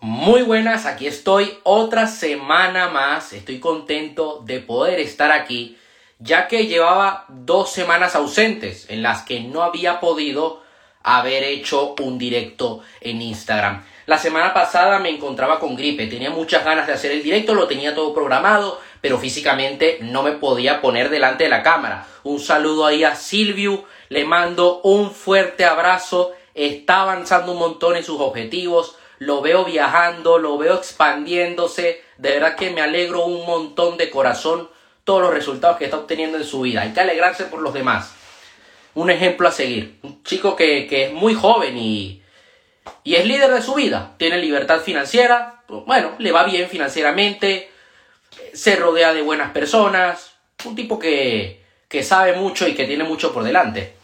Muy buenas, aquí estoy otra semana más. Estoy contento de poder estar aquí, ya que llevaba dos semanas ausentes en las que no había podido haber hecho un directo en Instagram. La semana pasada me encontraba con gripe, tenía muchas ganas de hacer el directo, lo tenía todo programado, pero físicamente no me podía poner delante de la cámara. Un saludo ahí a Silvio, le mando un fuerte abrazo, está avanzando un montón en sus objetivos lo veo viajando, lo veo expandiéndose, de verdad que me alegro un montón de corazón todos los resultados que está obteniendo en su vida. Hay que alegrarse por los demás. Un ejemplo a seguir. Un chico que, es muy joven y, y es líder de su vida. Tiene libertad financiera. Bueno, le va bien financieramente. Se rodea de buenas personas. Un tipo que, que sabe mucho y que tiene mucho por delante.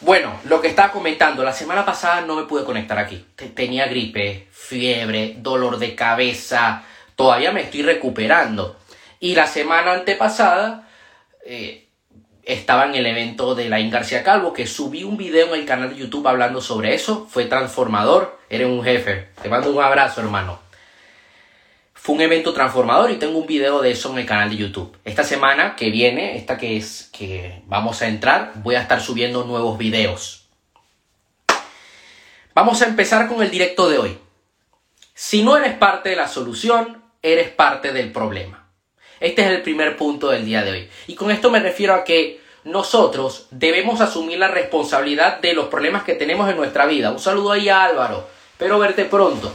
Bueno, lo que estaba comentando, la semana pasada no me pude conectar aquí. Tenía gripe, fiebre, dolor de cabeza, todavía me estoy recuperando. Y la semana antepasada eh, estaba en el evento de la García Calvo, que subí un video en el canal de YouTube hablando sobre eso. Fue transformador, eres un jefe. Te mando un abrazo, hermano. Fue un evento transformador y tengo un video de eso en el canal de YouTube. Esta semana que viene, esta que es que vamos a entrar, voy a estar subiendo nuevos videos. Vamos a empezar con el directo de hoy. Si no eres parte de la solución, eres parte del problema. Este es el primer punto del día de hoy. Y con esto me refiero a que nosotros debemos asumir la responsabilidad de los problemas que tenemos en nuestra vida. Un saludo ahí a Álvaro. Espero verte pronto.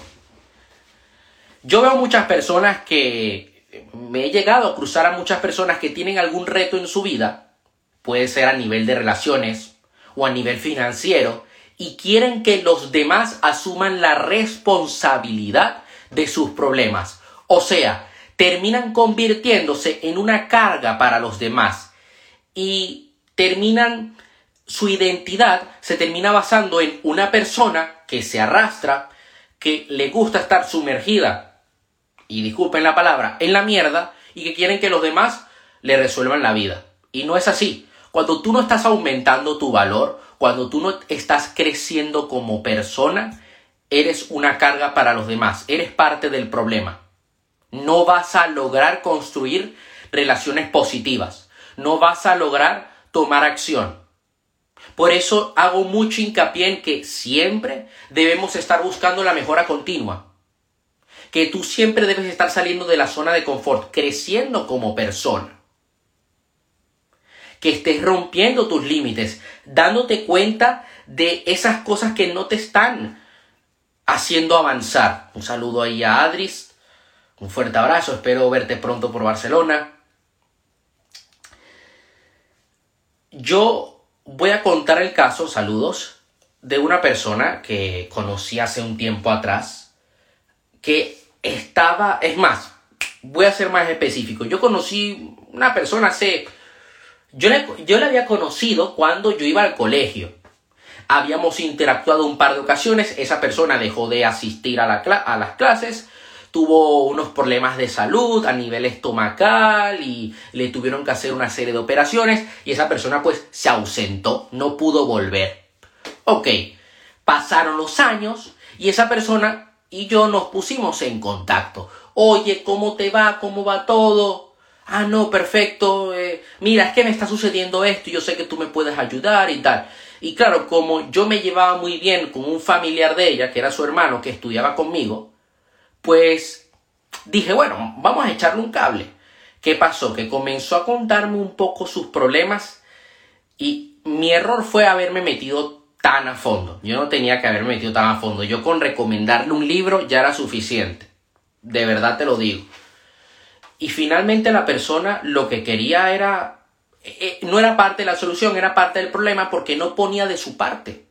Yo veo muchas personas que me he llegado a cruzar a muchas personas que tienen algún reto en su vida, puede ser a nivel de relaciones o a nivel financiero, y quieren que los demás asuman la responsabilidad de sus problemas. O sea, terminan convirtiéndose en una carga para los demás y terminan su identidad se termina basando en una persona que se arrastra, que le gusta estar sumergida y disculpen la palabra, en la mierda y que quieren que los demás le resuelvan la vida. Y no es así. Cuando tú no estás aumentando tu valor, cuando tú no estás creciendo como persona, eres una carga para los demás, eres parte del problema. No vas a lograr construir relaciones positivas, no vas a lograr tomar acción. Por eso hago mucho hincapié en que siempre debemos estar buscando la mejora continua que tú siempre debes estar saliendo de la zona de confort, creciendo como persona. Que estés rompiendo tus límites, dándote cuenta de esas cosas que no te están haciendo avanzar. Un saludo ahí a Adris, un fuerte abrazo, espero verte pronto por Barcelona. Yo voy a contar el caso, saludos, de una persona que conocí hace un tiempo atrás, que estaba, es más, voy a ser más específico. Yo conocí una persona hace, yo le, yo había conocido cuando yo iba al colegio. Habíamos interactuado un par de ocasiones, esa persona dejó de asistir a, la, a las clases, tuvo unos problemas de salud a nivel estomacal y le tuvieron que hacer una serie de operaciones y esa persona pues se ausentó, no pudo volver. Ok, pasaron los años y esa persona y yo nos pusimos en contacto. Oye, ¿cómo te va? ¿Cómo va todo? Ah, no, perfecto. Eh, mira, es que me está sucediendo esto y yo sé que tú me puedes ayudar y tal. Y claro, como yo me llevaba muy bien con un familiar de ella, que era su hermano, que estudiaba conmigo, pues dije, bueno, vamos a echarle un cable. ¿Qué pasó? Que comenzó a contarme un poco sus problemas y mi error fue haberme metido tan a fondo. Yo no tenía que haberme metido tan a fondo. Yo con recomendarle un libro ya era suficiente. De verdad te lo digo. Y finalmente la persona lo que quería era... Eh, no era parte de la solución, era parte del problema porque no ponía de su parte.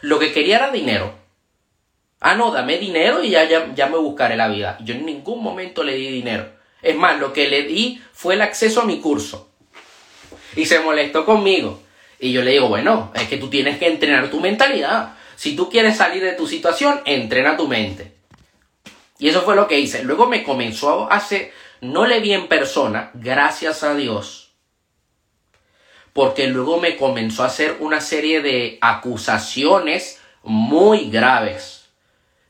Lo que quería era dinero. Ah, no, dame dinero y ya, ya, ya me buscaré la vida. Yo en ningún momento le di dinero. Es más, lo que le di fue el acceso a mi curso. Y se molestó conmigo. Y yo le digo, bueno, es que tú tienes que entrenar tu mentalidad. Si tú quieres salir de tu situación, entrena tu mente. Y eso fue lo que hice. Luego me comenzó a hacer, no le vi en persona, gracias a Dios, porque luego me comenzó a hacer una serie de acusaciones muy graves.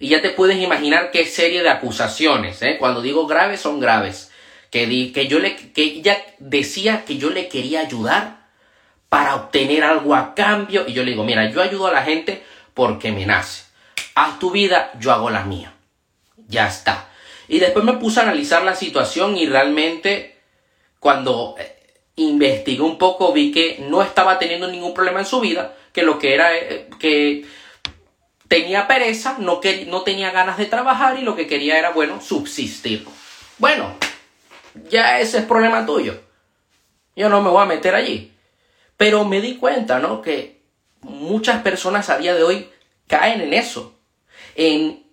Y ya te puedes imaginar qué serie de acusaciones, ¿eh? Cuando digo graves, son graves. Que, di, que, yo le, que ella decía que yo le quería ayudar para obtener algo a cambio. Y yo le digo, mira, yo ayudo a la gente porque me nace. Haz tu vida, yo hago la mía. Ya está. Y después me puse a analizar la situación y realmente cuando eh, investigué un poco vi que no estaba teniendo ningún problema en su vida, que lo que era eh, que tenía pereza, no, que, no tenía ganas de trabajar y lo que quería era, bueno, subsistir. Bueno, ya ese es problema tuyo. Yo no me voy a meter allí. Pero me di cuenta, ¿no? Que muchas personas a día de hoy caen en eso. En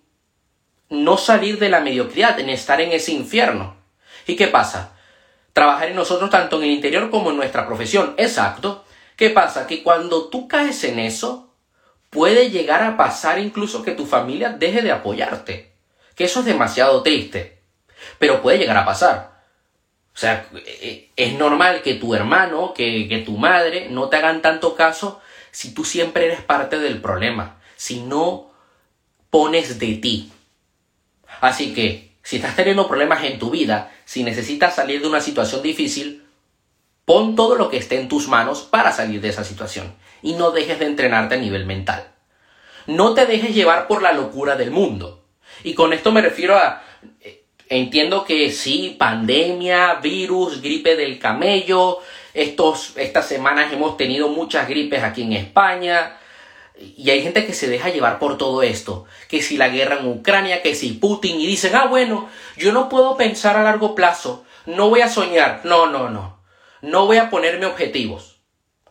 no salir de la mediocridad, en estar en ese infierno. ¿Y qué pasa? Trabajar en nosotros tanto en el interior como en nuestra profesión. Exacto. ¿Qué pasa? Que cuando tú caes en eso, puede llegar a pasar incluso que tu familia deje de apoyarte. Que eso es demasiado triste. Pero puede llegar a pasar. O sea, eh, es normal que tu hermano, que, que tu madre no te hagan tanto caso si tú siempre eres parte del problema. Si no pones de ti. Así que, si estás teniendo problemas en tu vida, si necesitas salir de una situación difícil, pon todo lo que esté en tus manos para salir de esa situación y no dejes de entrenarte a nivel mental. No te dejes llevar por la locura del mundo. Y con esto me refiero a... Eh, entiendo que sí, pandemia, virus, gripe del camello. Estos, estas semanas hemos tenido muchas gripes aquí en España. Y hay gente que se deja llevar por todo esto. Que si la guerra en Ucrania, que si Putin. Y dicen, ah, bueno, yo no puedo pensar a largo plazo. No voy a soñar. No, no, no. No voy a ponerme objetivos.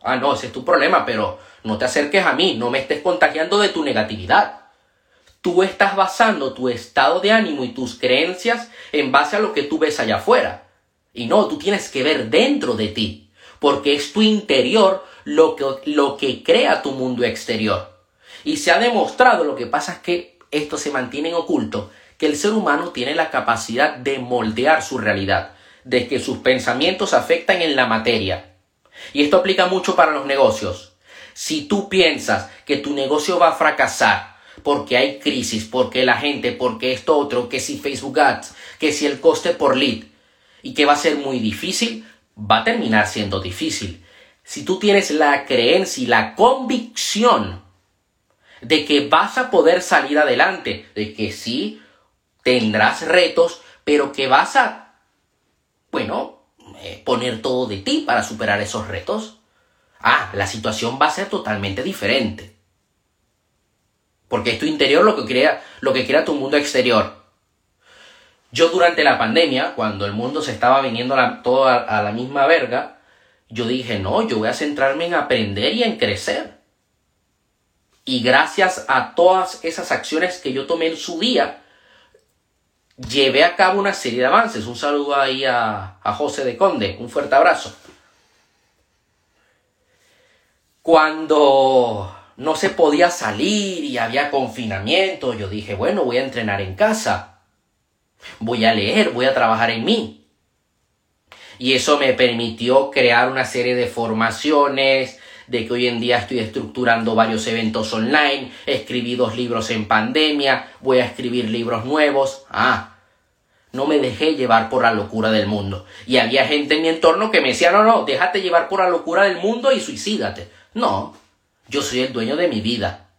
Ah, no, ese es tu problema, pero no te acerques a mí, no me estés contagiando de tu negatividad. Tú estás basando tu estado de ánimo y tus creencias en base a lo que tú ves allá afuera. Y no, tú tienes que ver dentro de ti, porque es tu interior lo que, lo que crea tu mundo exterior. Y se ha demostrado, lo que pasa es que esto se mantiene en oculto, que el ser humano tiene la capacidad de moldear su realidad, de que sus pensamientos afectan en la materia y esto aplica mucho para los negocios. Si tú piensas que tu negocio va a fracasar porque hay crisis, porque la gente, porque esto otro, que si Facebook Ads, que si el coste por lead y que va a ser muy difícil, va a terminar siendo difícil. Si tú tienes la creencia y la convicción de que vas a poder salir adelante, de que sí tendrás retos, pero que vas a, bueno, eh, poner todo de ti para superar esos retos, ah, la situación va a ser totalmente diferente. Porque es tu interior lo que crea, lo que crea tu mundo exterior. Yo durante la pandemia, cuando el mundo se estaba viniendo todo a, la misma verga, yo dije, no, yo voy a centrarme en aprender y en crecer. Y gracias a todas esas acciones que yo tomé en su día, llevé a cabo una serie de avances. Un saludo ahí a José de Conde, un fuerte abrazo. Cuando no se podía salir y había confinamiento, yo dije, bueno, voy a entrenar en casa, voy a leer, voy a trabajar en mí. Y eso me permitió crear una serie de formaciones, de que hoy en día estoy estructurando varios eventos online, escribí dos libros en pandemia, voy a escribir libros nuevos. Ah, no me dejé llevar por la locura del mundo. Y había gente en mi entorno que me decía, no, no, déjate llevar por la locura del mundo y suicídate. No, yo soy el dueño de mi vida.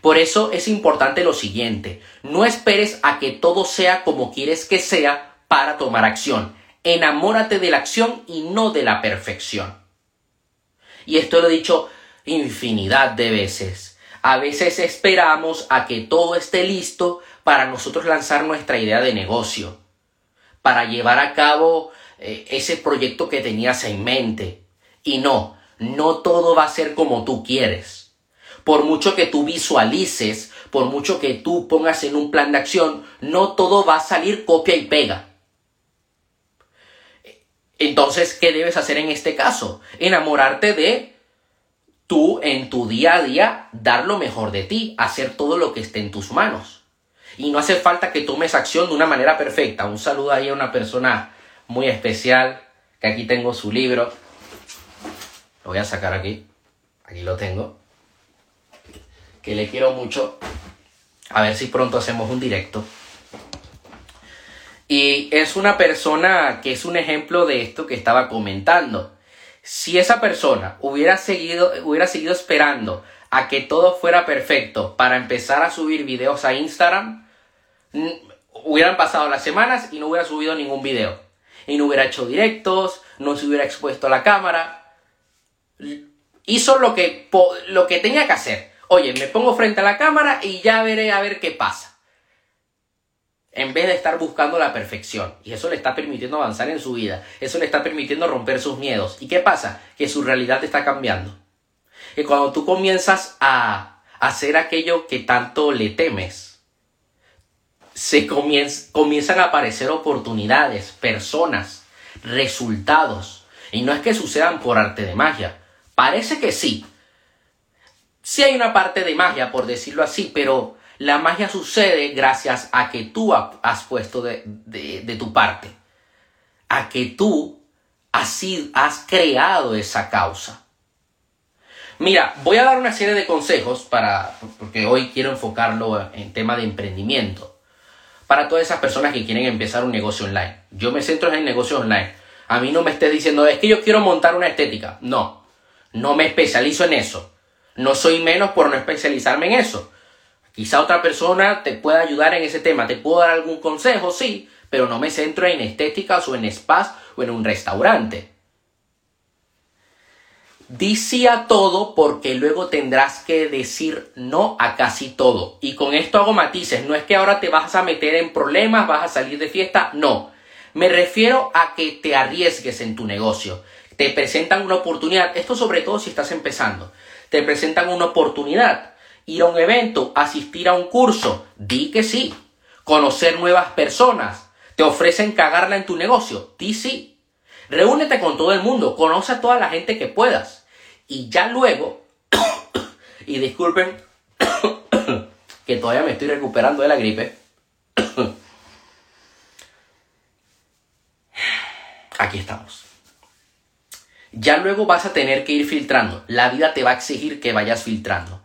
Por eso es importante lo siguiente, no esperes a que todo sea como quieres que sea para tomar acción. Enamórate de la acción y no de la perfección. Y esto lo he dicho infinidad de veces. A veces esperamos a que todo esté listo para nosotros lanzar nuestra idea de negocio, para llevar a cabo eh, ese proyecto que tenías en mente. Y no, no todo va a ser como tú quieres. Por mucho que tú visualices, por mucho que tú pongas en un plan de acción, no todo va a salir copia y pega. Entonces, ¿qué debes hacer en este caso? Enamorarte de tú en tu día a día, dar lo mejor de ti, hacer todo lo que esté en tus manos. Y no hace falta que tomes acción de una manera perfecta. Un saludo ahí a una persona muy especial, que aquí tengo su libro. Voy a sacar aquí. Aquí lo tengo. Que le quiero mucho. A ver si pronto hacemos un directo. Y es una persona que es un ejemplo de esto que estaba comentando. Si esa persona hubiera seguido, hubiera seguido esperando a que todo fuera perfecto para empezar a subir videos a Instagram, hubieran pasado las semanas y no hubiera subido ningún video. Y no hubiera hecho directos, no se hubiera expuesto a la cámara. Hizo lo que, lo que tenía que hacer. Oye, me pongo frente a la cámara y ya veré a ver qué pasa en vez de estar buscando la perfección. Y eso le está permitiendo avanzar en su vida. Eso le está permitiendo romper sus miedos. ¿Y qué pasa? Que su realidad está cambiando. Que cuando tú comienzas a hacer aquello que tanto le temes, se comienzan a aparecer oportunidades, personas, resultados. Y no es que sucedan por arte de magia. Parece que sí. Sí hay una parte de magia, por decirlo así, pero la magia sucede gracias a que tú has puesto de, tu parte, a que tú has, has creado esa causa. Mira, voy a dar una serie de consejos para, porque hoy quiero enfocarlo en tema de emprendimiento. Para todas esas personas que quieren empezar un negocio online. Yo me centro en el negocio online. A mí no me estés diciendo, es que yo quiero montar una estética. No, no me especializo en eso. No soy menos por no especializarme en eso. Quizá otra persona te pueda ayudar en ese tema, te puedo dar algún consejo, sí, pero no me centro en estéticas o en spas o en un restaurante. Di a todo porque luego tendrás que decir no a casi todo. Y con esto hago matices. No es que ahora te vas a meter en problemas, vas a salir de fiesta. No. Me refiero a que te arriesgues en tu negocio. Te presentan una oportunidad. Esto sobre todo si estás empezando. Te presentan una oportunidad ir a un evento, asistir a un curso, di que sí. Conocer nuevas personas, te ofrecen cagarla en tu negocio, di sí. Reúnete con todo el mundo, conoce a toda la gente que puedas. Y ya luego, y disculpen que todavía me estoy recuperando de la gripe. Aquí estamos. Ya luego vas a tener que ir filtrando. La vida te va a exigir que vayas filtrando.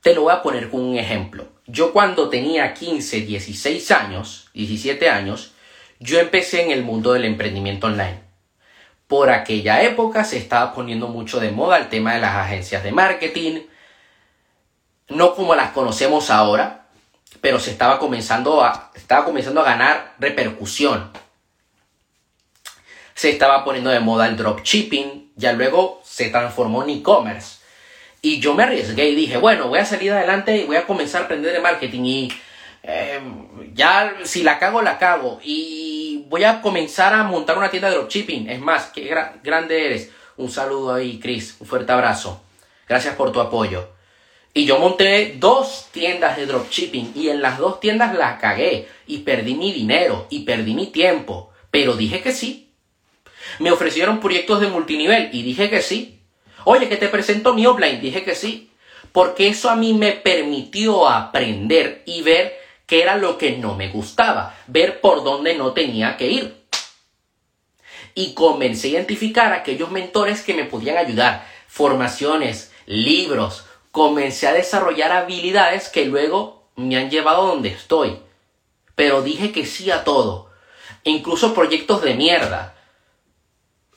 Te lo voy a poner con un ejemplo. Yo cuando tenía 15, 16 años, 17 años, yo empecé en el mundo del emprendimiento online. Por aquella época se estaba poniendo mucho de moda el tema de las agencias de marketing, no como las conocemos ahora, pero se estaba comenzando a, estaba comenzando a ganar repercusión. Se estaba poniendo de moda el dropshipping, ya luego se transformó en e-commerce. Y yo me arriesgué y dije, bueno, voy a salir adelante y voy a comenzar a aprender de marketing y eh, ya si la cago, la cago. Y voy a comenzar a montar una tienda de dropshipping. Es más, qué grande eres. Un saludo ahí, Chris. Un fuerte abrazo. Gracias por tu apoyo. Y yo monté dos tiendas de dropshipping y en las dos tiendas la cagué y perdí mi dinero y perdí mi tiempo. Pero dije que sí. Me ofrecieron proyectos de multinivel y dije que sí. Oye, que te presento mi offline. Dije que sí. Porque eso a mí me permitió aprender y ver qué era lo que no me gustaba. Ver por dónde no tenía que ir. Y comencé a identificar aquellos mentores que me podían ayudar. Formaciones, libros. Comencé a desarrollar habilidades que luego me han llevado donde estoy. Pero dije que sí a todo. Incluso proyectos de mierda.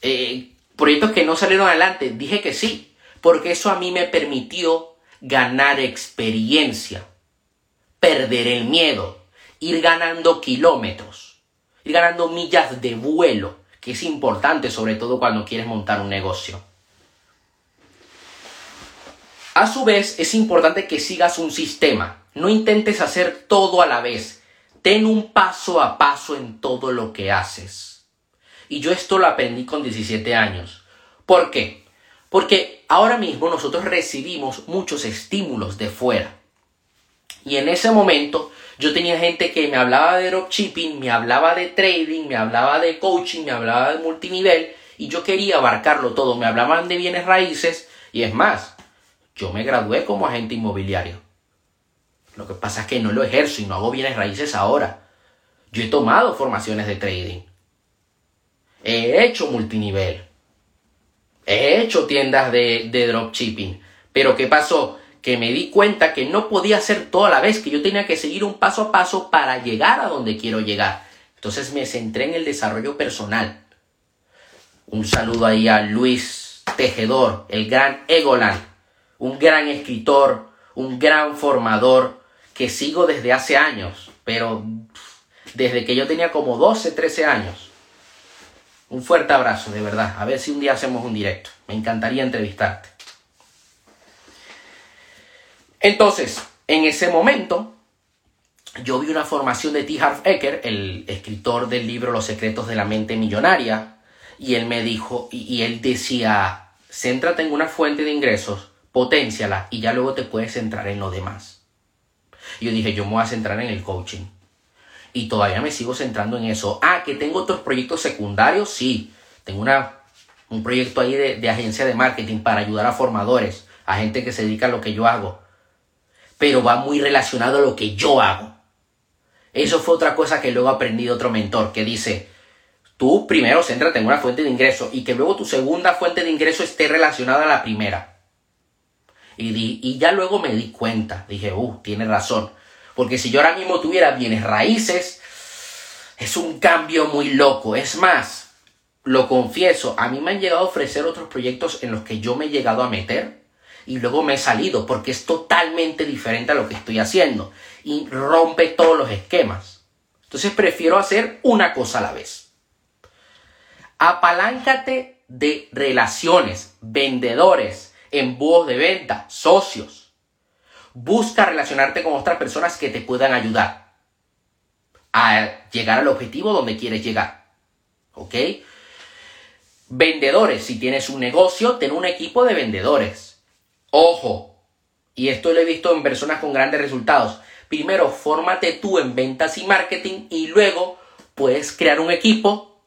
Eh, proyectos que no salieron adelante, dije que sí, porque eso a mí me permitió ganar experiencia, perder el miedo, ir ganando kilómetros, ir ganando millas de vuelo, que es importante sobre todo cuando quieres montar un negocio. A su vez, es importante que sigas un sistema, no intentes hacer todo a la vez, ten un paso a paso en todo lo que haces. Y yo esto lo aprendí con 17 años. ¿Por qué? Porque ahora mismo nosotros recibimos muchos estímulos de fuera. Y en ese momento yo tenía gente que me hablaba de dropshipping, me hablaba de trading, me hablaba de coaching, me hablaba de multinivel y yo quería abarcarlo todo. Me hablaban de bienes raíces y es más, yo me gradué como agente inmobiliario. Lo que pasa es que no lo ejerzo y no hago bienes raíces ahora. Yo he tomado formaciones de trading. He hecho multinivel. He hecho tiendas de, dropshipping. Pero ¿qué pasó? que me di cuenta que no podía hacer todo a la vez, que yo tenía que seguir un paso a paso para llegar a donde quiero llegar. Entonces me centré en el desarrollo personal. Un saludo ahí a Luis Tejedor, el gran Egolan, un gran escritor, un gran formador que sigo desde hace años, pero desde que yo tenía como 12, 13 años. Un fuerte abrazo, de verdad. A ver si un día hacemos un directo. Me encantaría entrevistarte. Entonces, en ese momento, yo vi una formación de T. Harv Eker, el escritor del libro Los secretos de la mente millonaria, y él me dijo, y, él decía, céntrate en una fuente de ingresos, potenciala, y ya luego te puedes centrar en lo demás. Y yo dije, yo me voy a centrar en el coaching. Y todavía me sigo centrando en eso. Ah, que tengo otros proyectos secundarios, sí. Tengo una, un proyecto ahí de, de agencia de marketing para ayudar a formadores, a gente que se dedica a lo que yo hago pero va muy relacionado a lo que yo hago. Eso fue otra cosa que luego aprendí de otro mentor que dice, tú primero céntrate en una fuente de ingreso y que luego tu segunda fuente de ingreso esté relacionada a la primera. Y, y ya luego me di cuenta, dije, uh, tiene razón. Porque si yo ahora mismo tuviera bienes raíces, es un cambio muy loco. Es más, lo confieso, a mí me han llegado a ofrecer otros proyectos en los que yo me he llegado a meter y luego me he salido porque es totalmente diferente a lo que estoy haciendo y rompe todos los esquemas. Entonces prefiero hacer una cosa a la vez. Apaláncate de relaciones, vendedores, embudos de venta, socios. Busca relacionarte con otras personas que te puedan ayudar a llegar al objetivo donde quieres llegar. ¿Ok? Vendedores, si tienes un negocio, ten un equipo de vendedores Ojo, y esto lo he visto en personas con grandes resultados. Primero, fórmate tú en ventas y marketing y luego puedes crear un equipo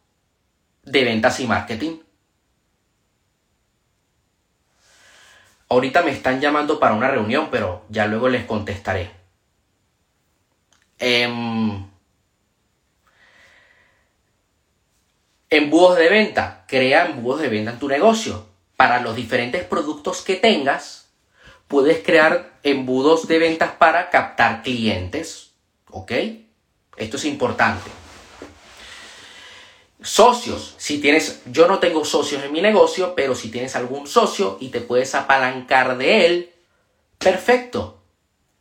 de ventas y marketing. Ahorita me están llamando para una reunión, pero ya luego les contestaré. Eh, embudos de venta. Crea embudos de venta en tu negocio para los diferentes productos que tengas, puedes crear embudos de ventas para captar clientes. ¿Ok? Esto es importante. Socios, si tienes, yo no tengo socios en mi negocio, pero si tienes algún socio y te puedes apalancar de él, perfecto,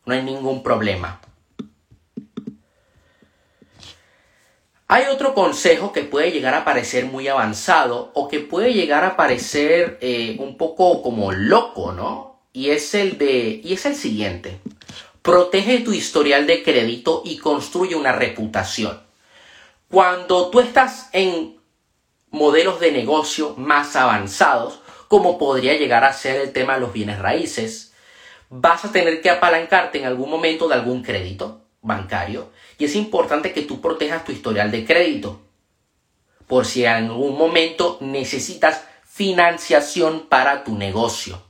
no hay ningún problema. Hay otro consejo que puede llegar a parecer muy avanzado o que puede llegar a parecer eh, un poco como loco, ¿no? Y es el de, y es el siguiente. Protege tu historial de crédito y construye una reputación. Cuando tú estás en modelos de negocio más avanzados, como podría llegar a ser el tema de los bienes raíces, vas a tener que apalancarte en algún momento de algún crédito bancario y es importante que tú protejas tu historial de crédito por si en algún momento necesitas financiación para tu negocio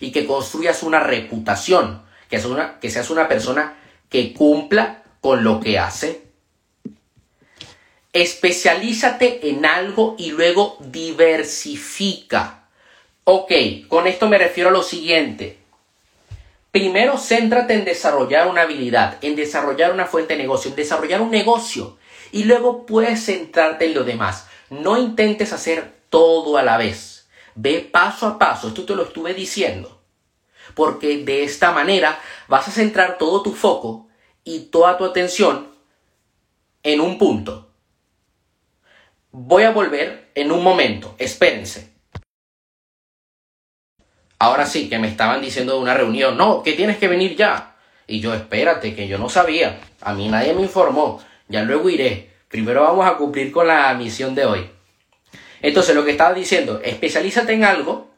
y que construyas una reputación, que seas una, que seas una persona que cumpla con lo que hace. Especialízate en algo y luego diversifica. Ok, con esto me refiero a lo siguiente. Primero, céntrate en desarrollar una habilidad, en desarrollar una fuente de negocio, en desarrollar un negocio. Y luego puedes centrarte en lo demás. No intentes hacer todo a la vez. Ve paso a paso. Esto te lo estuve diciendo. Porque de esta manera vas a centrar todo tu foco y toda tu atención en un punto. Voy a volver en un momento. Espérense. Ahora sí, que me estaban diciendo de una reunión, no, que tienes que venir ya. Y yo, espérate, que yo no sabía. A mí nadie me informó. Ya luego iré. Primero vamos a cumplir con la misión de hoy. Entonces, lo que estaba diciendo, especialízate en algo.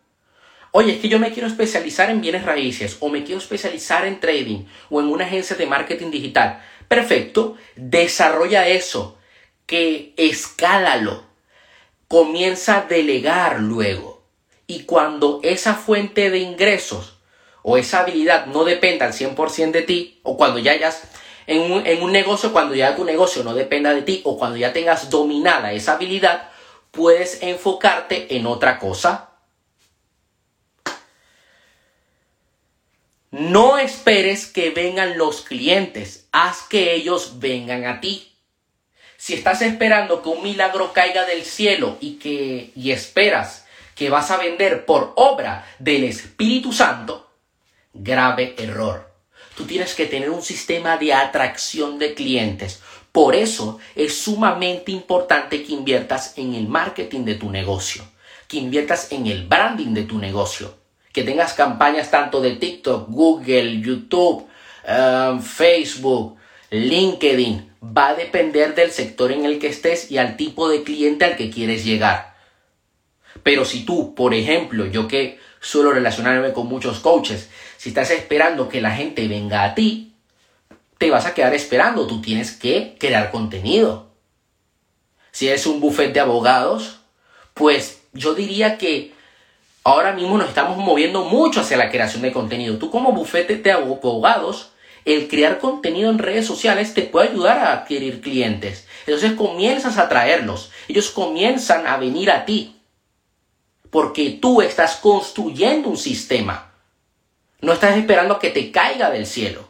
Oye, es que yo me quiero especializar en bienes raíces, o me quiero especializar en trading, o en una agencia de marketing digital. Perfecto, desarrolla eso, que escálalo. Comienza a delegar luego. Y cuando esa fuente de ingresos o esa habilidad no dependa al 100% de ti, o cuando ya hayas en un, en un negocio, cuando ya tu negocio no dependa de ti, o cuando ya tengas dominada esa habilidad, puedes enfocarte en otra cosa. No esperes que vengan los clientes, haz que ellos vengan a ti. Si estás esperando que un milagro caiga del cielo y que y esperas que vas a vender por obra del Espíritu Santo, grave error. Tú tienes que tener un sistema de atracción de clientes. Por eso es sumamente importante que inviertas en el marketing de tu negocio, que inviertas en el branding de tu negocio que tengas campañas tanto de TikTok, Google, YouTube, um, Facebook, LinkedIn, va a depender del sector en el que estés y al tipo de cliente al que quieres llegar. Pero si tú, por ejemplo, yo que suelo relacionarme con muchos coaches, si estás esperando que la gente venga a ti, te vas a quedar esperando, tú tienes que crear contenido. Si eres un buffet de abogados, pues yo diría que ahora mismo nos estamos moviendo mucho hacia la creación de contenido. Tú como bufete de abogados, el crear contenido en redes sociales te puede ayudar a adquirir clientes. Entonces comienzas a traerlos. Ellos comienzan a venir a ti. Porque tú estás construyendo un sistema. No estás esperando que te caiga del cielo.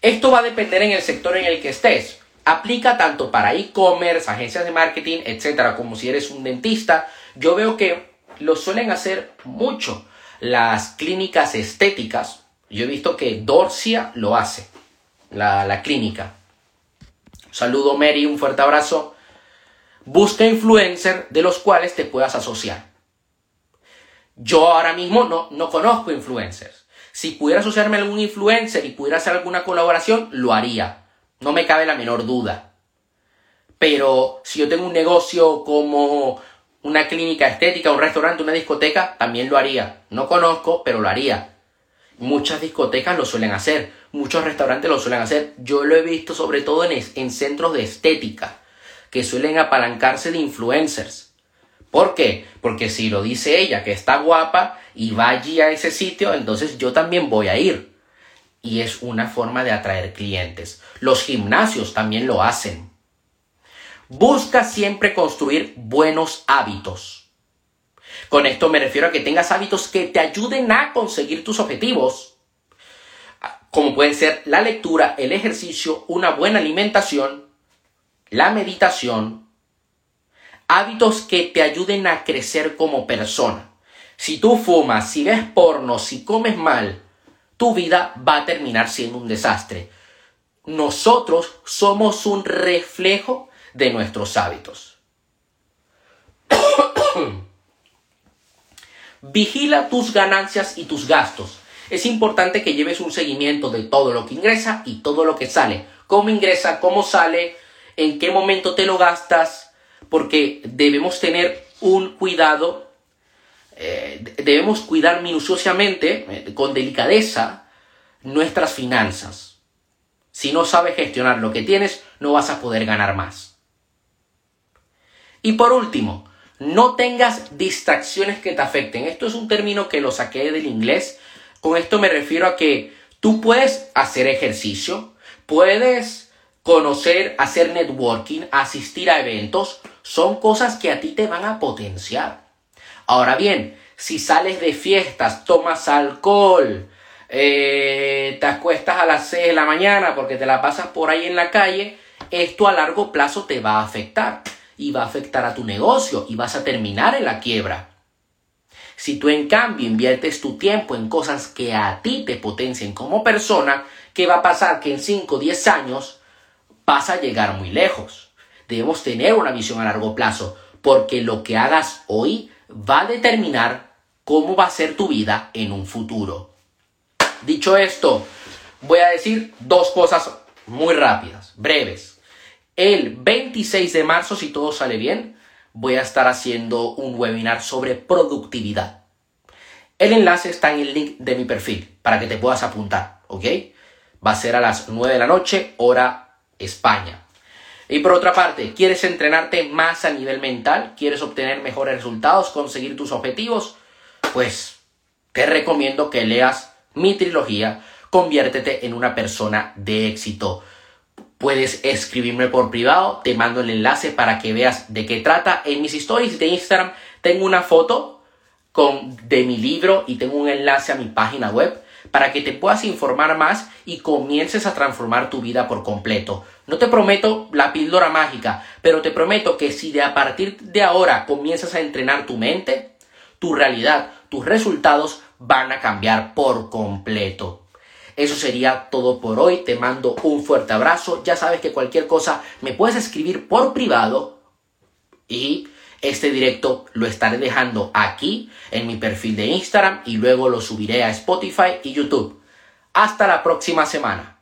Esto va a depender en el sector en el que estés. Aplica tanto para e-commerce, agencias de marketing, etcétera, como si eres un dentista, yo veo que lo suelen hacer mucho las clínicas estéticas. Yo he visto que Dorcia lo hace, la, clínica. saludo Mary, un fuerte abrazo. Busca influencers de los cuales te puedas asociar. Yo ahora mismo no, no conozco influencers. Si pudiera asociarme a algún influencer y pudiera hacer alguna colaboración, lo haría. No me cabe la menor duda. Pero si yo tengo un negocio como una clínica estética, un restaurante, una discoteca, también lo haría. No conozco, pero lo haría. Muchas discotecas lo suelen hacer, muchos restaurantes lo suelen hacer. Yo lo he visto sobre todo en, en centros de estética, que suelen apalancarse de influencers. ¿Por qué? Porque si lo dice ella, que está guapa y va allí a ese sitio, entonces yo también voy a ir. Y es una forma de atraer clientes. Los gimnasios también lo hacen. Busca siempre construir buenos hábitos. Con esto me refiero a que tengas hábitos que te ayuden a conseguir tus objetivos, como pueden ser la lectura, el ejercicio, una buena alimentación, la meditación, hábitos que te ayuden a crecer como persona. Si tú fumas, si ves porno, si comes mal, tu vida va a terminar siendo un desastre. Nosotros somos un reflejo de nuestros hábitos. Vigila tus ganancias y tus gastos. Es importante que lleves un seguimiento de todo lo que ingresa y todo lo que sale. Cómo ingresa, cómo sale, en qué momento te lo gastas, porque debemos tener un cuidado, eh, debemos cuidar minuciosamente, eh, con delicadeza, nuestras finanzas. Si no sabes gestionar lo que tienes, no vas a poder ganar más. Y por último, no tengas distracciones que te afecten. Esto es un término que lo saqué del inglés. Con esto me refiero a que tú puedes hacer ejercicio, puedes conocer, hacer networking, asistir a eventos. Son cosas que a ti te van a potenciar. Ahora bien, si sales de fiestas, tomas alcohol, eh, te acuestas a las 6 de la mañana porque te la pasas por ahí en la calle, esto a largo plazo te va a afectar y va a afectar a tu negocio y vas a terminar en la quiebra. Si tú en cambio inviertes tu tiempo en cosas que a ti te potencien como persona, ¿qué va a pasar? Que en 5 o 10 años vas a llegar muy lejos. Debemos tener una visión a largo plazo, porque lo que hagas hoy va a determinar cómo va a ser tu vida en un futuro. Dicho esto, voy a decir dos cosas muy rápidas, breves. El 26 de marzo, si todo sale bien, voy a estar haciendo un webinar sobre productividad. El enlace está en el link de mi perfil para que te puedas apuntar, ¿ok? Va a ser a las 9 de la noche, hora España. Y por otra parte, ¿quieres entrenarte más a nivel mental? ¿Quieres obtener mejores resultados? ¿Conseguir tus objetivos? Pues te recomiendo que leas mi trilogía Conviértete en una persona de éxito puedes escribirme por privado, te mando el enlace para que veas de qué trata. En mis stories de Instagram tengo una foto con, de mi libro y tengo un enlace a mi página web para que te puedas informar más y comiences a transformar tu vida por completo. No te prometo la píldora mágica, pero te prometo que si de a partir de ahora comienzas a entrenar tu mente, tu realidad, tus resultados van a cambiar por completo. Eso sería todo por hoy. Te mando un fuerte abrazo. Ya sabes que cualquier cosa me puedes escribir por privado y este directo lo estaré dejando aquí en mi perfil de Instagram y luego lo subiré a Spotify y YouTube. Hasta la próxima semana.